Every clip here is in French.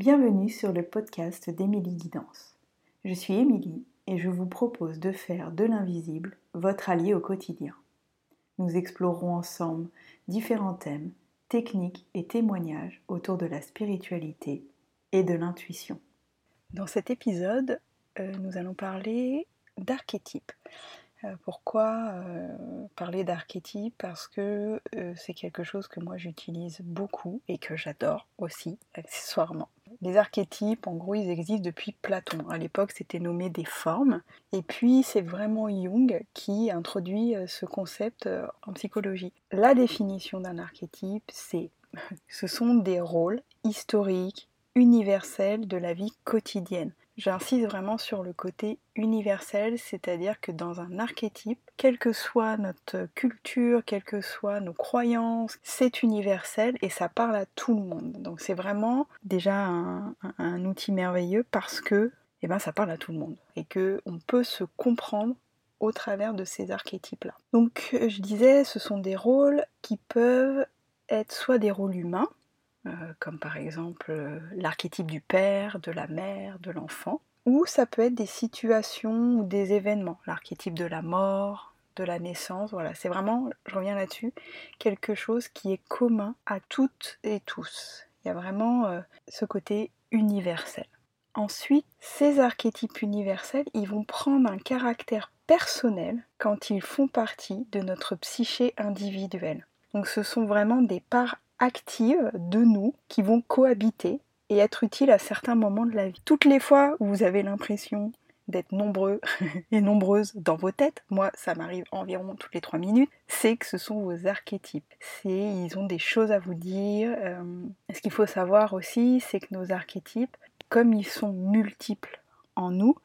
Bienvenue sur le podcast d'Émilie Guidance. Je suis Émilie et je vous propose de faire de l'invisible votre allié au quotidien. Nous explorerons ensemble différents thèmes, techniques et témoignages autour de la spiritualité et de l'intuition. Dans cet épisode, euh, nous allons parler d'archétypes. Euh, pourquoi euh, parler d'archétypes? Parce que c'est quelque chose que moi j'utilise beaucoup et que j'adore aussi, accessoirement. Les archétypes, en gros, ils existent depuis Platon. À l'époque, c'était nommé des formes. Et puis, c'est vraiment Jung qui introduit ce concept en psychologie. La définition d'un archétype, c'est ce sont des rôles historiques, universels de la vie quotidienne. J'insiste vraiment sur le côté universel, c'est-à-dire que dans un archétype, quelle que soit notre culture, quelles que soient nos croyances, c'est universel et ça parle à tout le monde. Donc c'est vraiment déjà un, outil merveilleux parce que eh ben, ça parle à tout le monde et que on peut se comprendre au travers de ces archétypes-là. Donc je disais, ce sont des rôles qui peuvent être soit des rôles humains, euh, comme par exemple euh, l'archétype du père, de la mère, de l'enfant, ou ça peut être des situations ou des événements, l'archétype de la mort, de la naissance, voilà, c'est vraiment, je reviens là-dessus, quelque chose qui est commun à toutes et tous. Il y a vraiment euh, ce côté universel. Ensuite, ces archétypes universels, ils vont prendre un caractère personnel quand ils font partie de notre psyché individuelle. Donc ce sont vraiment des parts actives de nous qui vont cohabiter et être utiles à certains moments de la vie. Toutes les fois où vous avez l'impression d'être nombreux et nombreuses dans vos têtes, moi ça m'arrive environ toutes les trois minutes, c'est que ce sont vos archétypes. C'est ils ont des choses à vous dire. Euh, ce qu'il faut savoir aussi, c'est que nos archétypes, comme ils sont multiples en nous,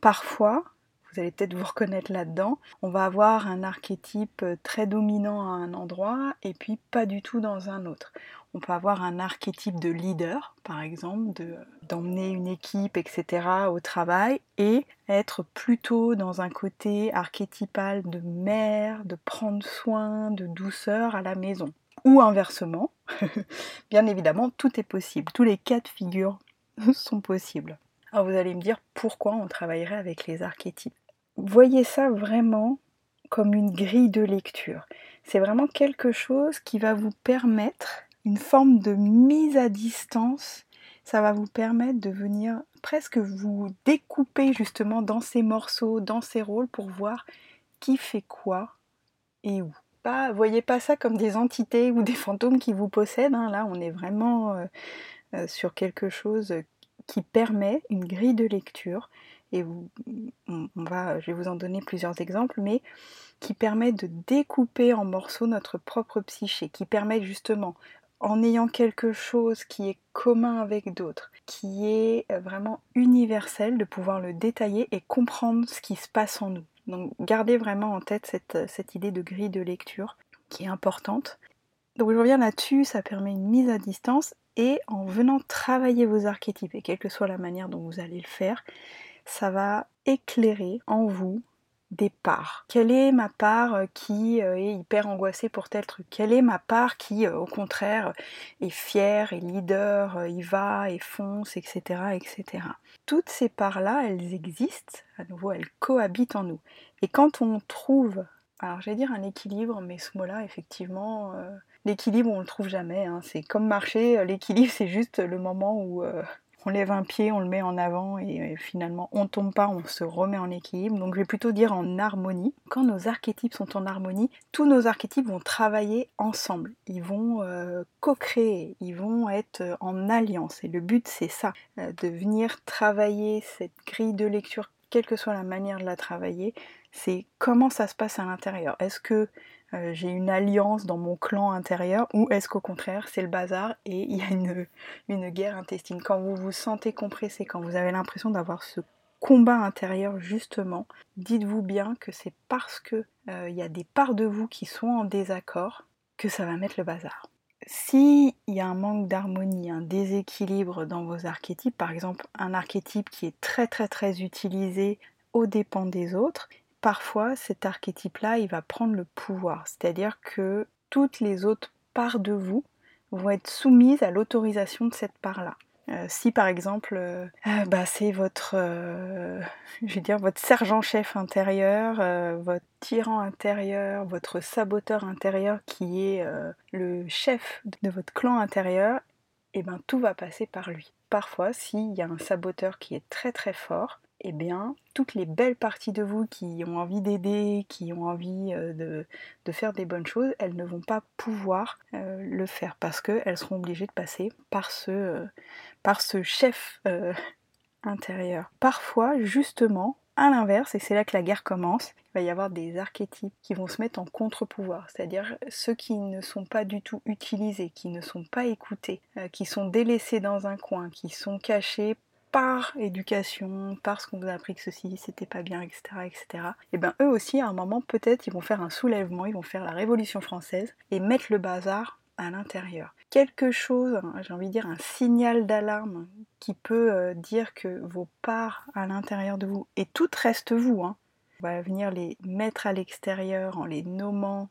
parfois vous allez peut-être vous reconnaître là-dedans. On va avoir un archétype très dominant à un endroit et puis pas du tout dans un autre. On peut avoir un archétype de leader, par exemple, d'emmener une équipe, etc. au travail et être plutôt dans un côté archétypal de mère, de prendre soin, de douceur à la maison. Ou inversement, bien évidemment, tout est possible. Tous les cas de figure sont possibles. Alors vous allez me dire pourquoi on travaillerait avec les archétypes voyez ça vraiment comme une grille de lecture. C'est vraiment quelque chose qui va vous permettre une forme de mise à distance. Ça va vous permettre de venir presque vous découper justement dans ces morceaux, dans ces rôles pour voir qui fait quoi et où. Pas, voyez pas ça comme des entités ou des fantômes qui vous possèdent. Hein. Là, on est vraiment euh, euh, sur quelque chose qui permet une grille de lecture et on va, je vais vous en donner plusieurs exemples, mais qui permet de découper en morceaux notre propre psyché, qui permet justement, en ayant quelque chose qui est commun avec d'autres, qui est euh, vraiment universel, de pouvoir le détailler et comprendre ce qui se passe en nous. Donc gardez vraiment en tête cette, cette idée de grille de lecture qui est importante. Donc je reviens là-dessus, ça permet une mise à distance et en venant travailler vos archétypes, et quelle que soit la manière dont vous allez le faire, ça va éclairer en vous des parts. Quelle est ma part euh, qui euh, est hyper angoissée pour tel truc? Quelle est ma part qui, euh, au contraire, est fière, et leader, y va et fonce, etc., etc. Toutes ces parts-là, elles existent, à nouveau, elles cohabitent en nous. Et quand on trouve, alors j'allais dire un équilibre, mais ce mot-là, effectivement, l'équilibre, on le trouve jamais. Hein. C'est comme marcher, l'équilibre, c'est juste le moment où on lève un pied, on le met en avant et finalement on tombe pas, on se remet en équilibre. Donc je vais plutôt dire en harmonie. Quand nos archétypes sont en harmonie, tous nos archétypes vont travailler ensemble. Ils vont euh, co-créer, ils vont être euh, en alliance. Et le but c'est ça, euh, de venir travailler cette grille de lecture, quelle que soit la manière de la travailler, c'est comment ça se passe à l'intérieur. Est-ce que euh, j'ai une alliance dans mon clan intérieur ou est-ce qu'au contraire c'est le bazar et il y a une, guerre intestine? Quand vous vous sentez compressé, quand vous avez l'impression d'avoir ce combat intérieur justement, dites-vous bien que c'est parce que euh, il y a des parts de vous qui sont en désaccord que ça va mettre le bazar. S'il y a un manque d'harmonie, un déséquilibre dans vos archétypes, par exemple un archétype qui est très très très utilisé aux dépens des autres, parfois cet archétype-là, il va prendre le pouvoir. C'est-à-dire que toutes les autres parts de vous vont être soumises à l'autorisation de cette part-là. Euh, si par exemple, euh, bah, c'est votre, je votre sergent-chef intérieur, votre tyran intérieur, votre saboteur intérieur qui est le chef de votre clan intérieur, et eh ben tout va passer par lui. Parfois, s'il y a un saboteur qui est très très fort, eh bien, toutes les belles parties de vous qui ont envie d'aider, qui ont envie euh, de, faire des bonnes choses, elles ne vont pas pouvoir euh, le faire parce qu'elles seront obligées de passer par ce, euh, par ce chef intérieur. Parfois, justement, à l'inverse, et c'est là que la guerre commence, il va y avoir des archétypes qui vont se mettre en contre-pouvoir, c'est-à-dire ceux qui ne sont pas du tout utilisés, qui ne sont pas écoutés, qui sont délaissés dans un coin, qui sont cachés par éducation, parce qu'on vous a appris que ceci c'était pas bien, etc., etc. Et bien eux aussi, à un moment, peut-être, ils vont faire un soulèvement, ils vont faire la Révolution française et mettre le bazar à l'intérieur. Quelque chose, j'ai envie de dire un signal d'alarme qui peut euh, dire que vos parts à l'intérieur de vous, et tout reste vous, hein, on va venir les mettre à l'extérieur en les nommant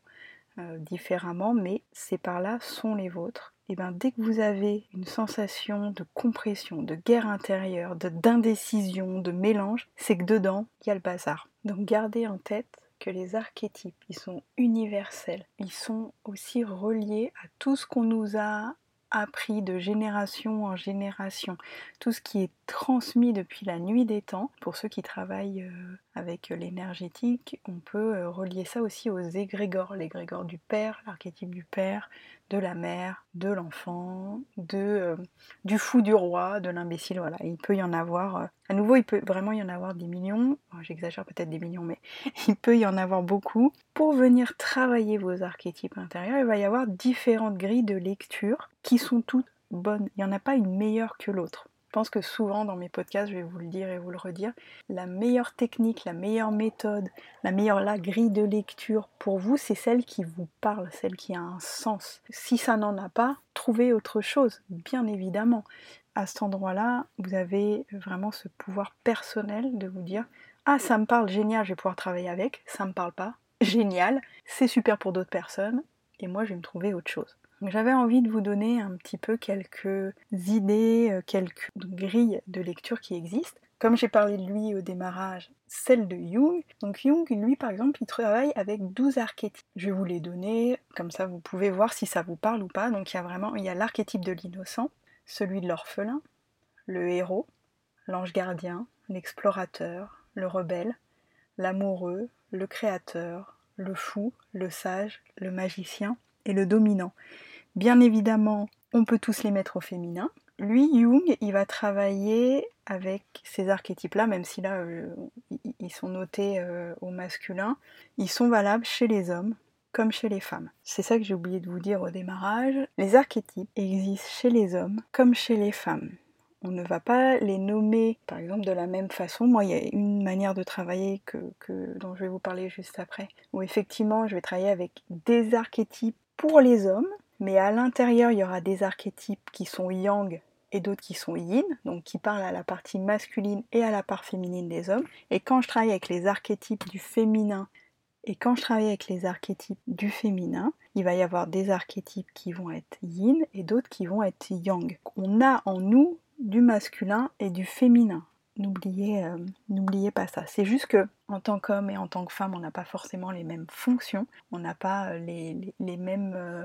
euh, différemment, mais ces parts-là sont les vôtres et eh ben, dès que vous avez une sensation de compression, de guerre intérieure, d'indécision, de, mélange, c'est que dedans, il y a le bazar. Donc gardez en tête que les archétypes, ils sont universels. Ils sont aussi reliés à tout ce qu'on nous a appris de génération en génération, tout ce qui est transmis depuis la nuit des temps. Pour ceux qui travaillent euh, avec l'énergétique, on peut euh, relier ça aussi aux égrégores, l'égrégore du père, l'archétype du père, de la mère, de l'enfant, de euh, du fou du roi, de l'imbécile. Voilà, il peut y en avoir. Euh, à nouveau, il peut vraiment y en avoir des millions. J'exagère peut-être des millions, mais il peut y en avoir beaucoup. Pour venir travailler vos archétypes intérieurs, il va y avoir différentes grilles de lecture qui sont toutes bonnes. Il n'y en a pas une meilleure que l'autre. Je pense que souvent dans mes podcasts, je vais vous le dire et vous le redire, la meilleure technique, la meilleure méthode, la meilleure la grille de lecture pour vous, c'est celle qui vous parle, celle qui a un sens. Si ça n'en a pas, trouvez autre chose, bien évidemment. À cet endroit-là, vous avez vraiment ce pouvoir personnel de vous dire Ah, ça me parle, génial, je vais pouvoir travailler avec. Ça me parle pas, génial, c'est super pour d'autres personnes, et moi je vais me trouver autre chose. J'avais envie de vous donner un petit peu quelques idées, euh, quelques grilles de lecture qui existent. Comme j'ai parlé de lui au démarrage, celle de Jung. Donc Jung, lui par exemple, il travaille avec 12 archétypes. Je vais vous les donner, comme ça vous pouvez voir si ça vous parle ou pas. Donc il y a vraiment, il y a l'archétype de l'innocent, celui de l'orphelin, le héros, l'ange gardien, l'explorateur, le rebelle, l'amoureux, le créateur, le fou, le sage, le magicien et le dominant. Bien évidemment, on peut tous les mettre au féminin. Lui, Jung, il va travailler avec ces archétypes-là, même si là, euh, ils sont notés euh, au masculin. Ils sont valables chez les hommes comme chez les femmes. C'est ça que j'ai oublié de vous dire au démarrage. Les archétypes existent chez les hommes comme chez les femmes. On ne va pas les nommer, par exemple, de la même façon. Moi, il y a une manière de travailler que, dont je vais vous parler juste après, où effectivement, je vais travailler avec des archétypes pour les hommes, mais à l'intérieur, il y aura des archétypes qui sont yang et d'autres qui sont yin, donc qui parlent à la partie masculine et à la part féminine des hommes. Et quand je travaille avec les archétypes du féminin et quand je travaille avec les archétypes du féminin, il va y avoir des archétypes qui vont être yin et d'autres qui vont être yang. On a en nous du masculin et du féminin. N'oubliez, euh, pas ça. C'est juste que en tant qu'homme et en tant que femme, on n'a pas forcément les mêmes fonctions, on n'a pas euh, les, les, mêmes. Euh,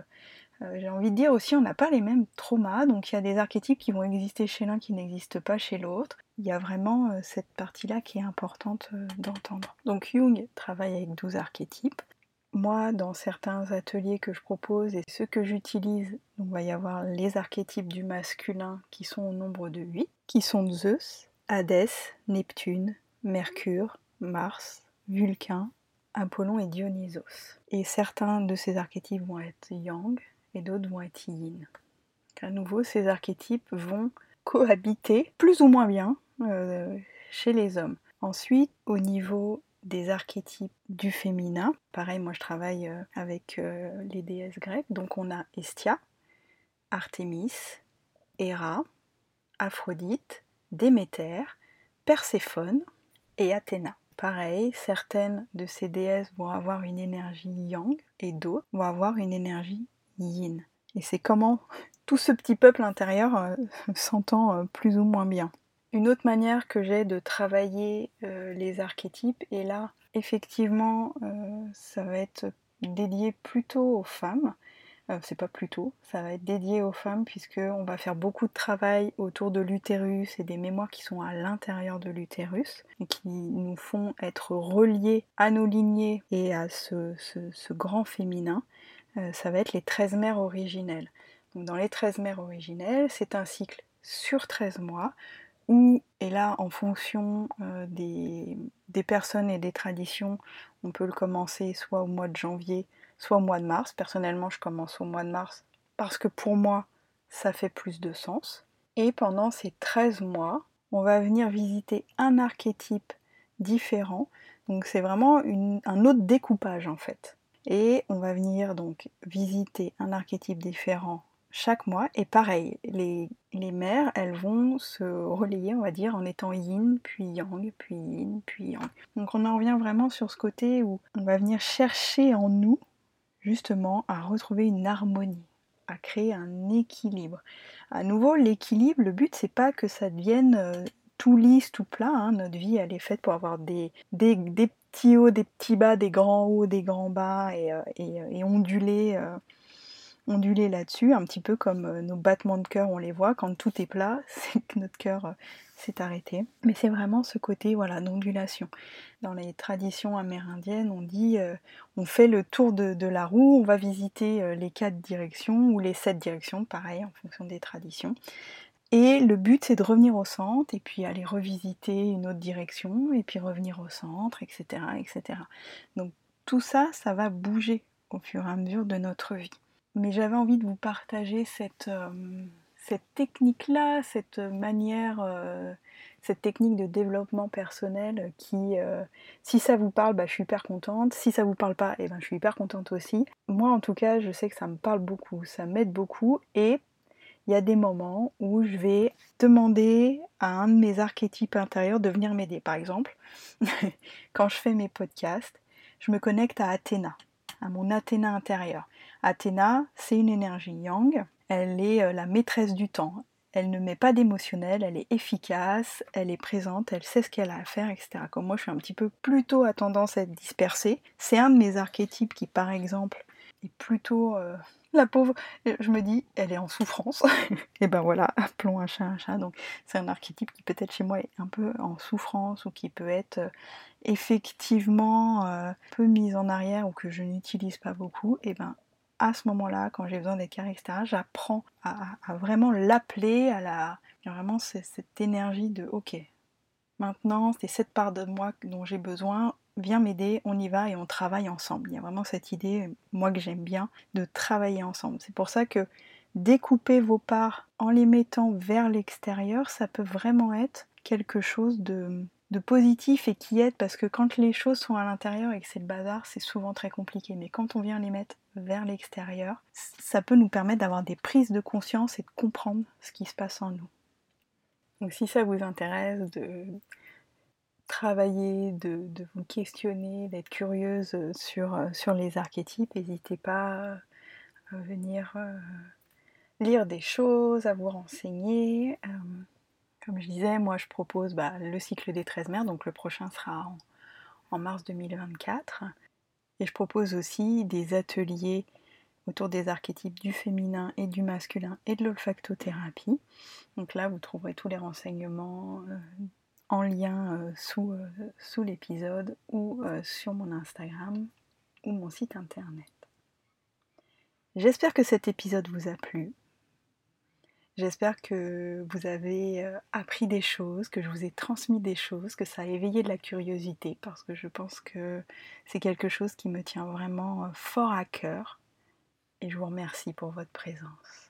j'ai envie de dire aussi, on n'a pas les mêmes traumas. Donc il y a des archétypes qui vont exister chez l'un qui n'existent pas chez l'autre. Il y a vraiment cette partie-là qui est importante d'entendre. Donc Jung travaille avec 12 archétypes. Moi, dans certains ateliers que je propose et ceux que j'utilise, il va y avoir les archétypes du masculin qui sont au nombre de 8, qui sont Zeus, Hadès, Neptune, Mercure, Mars, Vulcain, Apollon et Dionysos. Et certains de ces archétypes vont être yang et d'autres vont être yin. À nouveau, ces archétypes vont cohabiter plus ou moins bien euh, chez les hommes. Ensuite, au niveau des archétypes du féminin. Pareil, moi je travaille euh, avec euh, les déesses grecques. Donc on a Estia, Artémis, Héra, Aphrodite, Déméter, Perséphone et Athéna. Pareil, certaines de ces déesses vont avoir une énergie yang et d'autres vont avoir une énergie yin. Et c'est comment tout ce petit peuple intérieur s'entend plus ou moins bien. Une autre manière que j'ai de travailler les archétypes, et là effectivement ça va être dédié plutôt aux femmes, euh, c'est pas plutôt, ça va être dédié aux femmes puisqu'on va faire beaucoup de travail autour de l'utérus et des mémoires qui sont à l'intérieur de l'utérus et qui nous font être reliés à nos lignées et à ce, grand féminin. Euh, ça va être les 13 mères originelles. Donc dans les 13 mères originelles, c'est un cycle sur 13 mois où, et là en fonction euh, des personnes et des traditions, on peut le commencer soit au mois de janvier, soit au mois de mars. Personnellement, je commence au mois de mars parce que pour moi, ça fait plus de sens. Et pendant ces 13 mois, on va venir visiter un archétype différent. Donc c'est vraiment un autre découpage en fait. Et on va venir donc visiter un archétype différent chaque mois. Et pareil, les, les mères, elles vont se relayer, on va dire, en étant yin, puis yang, puis yin, puis yang. Donc on en revient vraiment sur ce côté où on va venir chercher en nous justement à retrouver une harmonie, à créer un équilibre. À nouveau, l'équilibre, le but c'est pas que ça devienne euh, tout lisse, tout plat. Hein. Notre vie, elle est faite pour avoir des, des, petits hauts, des petits bas, des grands hauts, des grands bas et, euh, euh, et onduler, onduler là-dessus, un petit peu comme nos battements de cœur, on les voit. Quand tout est plat, c'est que notre cœur s'est arrêté. Mais c'est vraiment ce côté voilà d'ondulation. Dans les traditions amérindiennes, on dit euh, on fait le tour de, la roue, on va visiter euh, les quatre directions ou les sept directions, pareil en fonction des traditions. Et le but c'est de revenir au centre et puis aller revisiter une autre direction et puis revenir au centre, etc. etc. Donc tout ça, ça va bouger au fur et à mesure de notre vie. Mais j'avais envie de vous partager cette, euh, technique-là, cette manière, euh, cette technique de développement personnel qui, euh, si ça vous parle, bah, je suis hyper contente. Si ça vous parle pas, eh ben, je suis hyper contente aussi. Moi, en tout cas, je sais que ça me parle beaucoup, ça m'aide beaucoup. Et il y a des moments où je vais demander à un de mes archétypes intérieurs de venir m'aider. Par exemple, quand je fais mes podcasts, je me connecte à Athéna, à mon Athéna intérieur. Athéna, c'est une énergie yang elle est euh, la maîtresse du temps. Elle ne met pas d'émotionnel, elle est efficace, elle est présente, elle sait ce qu'elle a à faire, etc. Comme moi, je suis un petit peu plutôt à tendance à être dispersée. C'est un de mes archétypes qui, par exemple, est plutôt euh, la pauvre. Je me dis, elle est en souffrance. et ben voilà, appelons un chat un chat. Donc, c'est un archétype qui peut-être chez moi est un peu en souffrance ou qui peut être euh, effectivement un peu mise en arrière ou que je n'utilise pas beaucoup. Et ben à ce moment-là, quand j'ai besoin carré, etc., j'apprends à, vraiment l'appeler, à la. Il y a vraiment cette énergie de OK, maintenant c'est cette part de moi dont j'ai besoin, viens m'aider, on y va et on travaille ensemble. Il y a vraiment cette idée, moi que j'aime bien, de travailler ensemble. C'est pour ça que découper vos parts en les mettant vers l'extérieur, ça peut vraiment être quelque chose de, de positif et qui aide parce que quand les choses sont à l'intérieur et que c'est le bazar, c'est souvent très compliqué. Mais quand on vient les mettre vers l'extérieur, ça peut nous permettre d'avoir des prises de conscience et de comprendre ce qui se passe en nous. Donc si ça vous intéresse de travailler, de, vous questionner, d'être curieuse sur, les archétypes, n'hésitez pas à venir euh, lire des choses, à vous renseigner. Euh, comme je disais, moi je propose bah, le cycle des 13 mères, donc le prochain sera en, mars 2024. Et je propose aussi des ateliers autour des archétypes du féminin et du masculin et de l'olfactothérapie. Donc là, vous trouverez tous les renseignements euh, en lien euh, euh, sous l'épisode ou sur mon Instagram ou mon site internet. J'espère que cet épisode vous a plu. J'espère que vous avez euh, appris des choses, que je vous ai transmis des choses, que ça a éveillé de la curiosité, parce que je pense que c'est quelque chose qui me tient vraiment euh, fort à cœur. Et je vous remercie pour votre présence.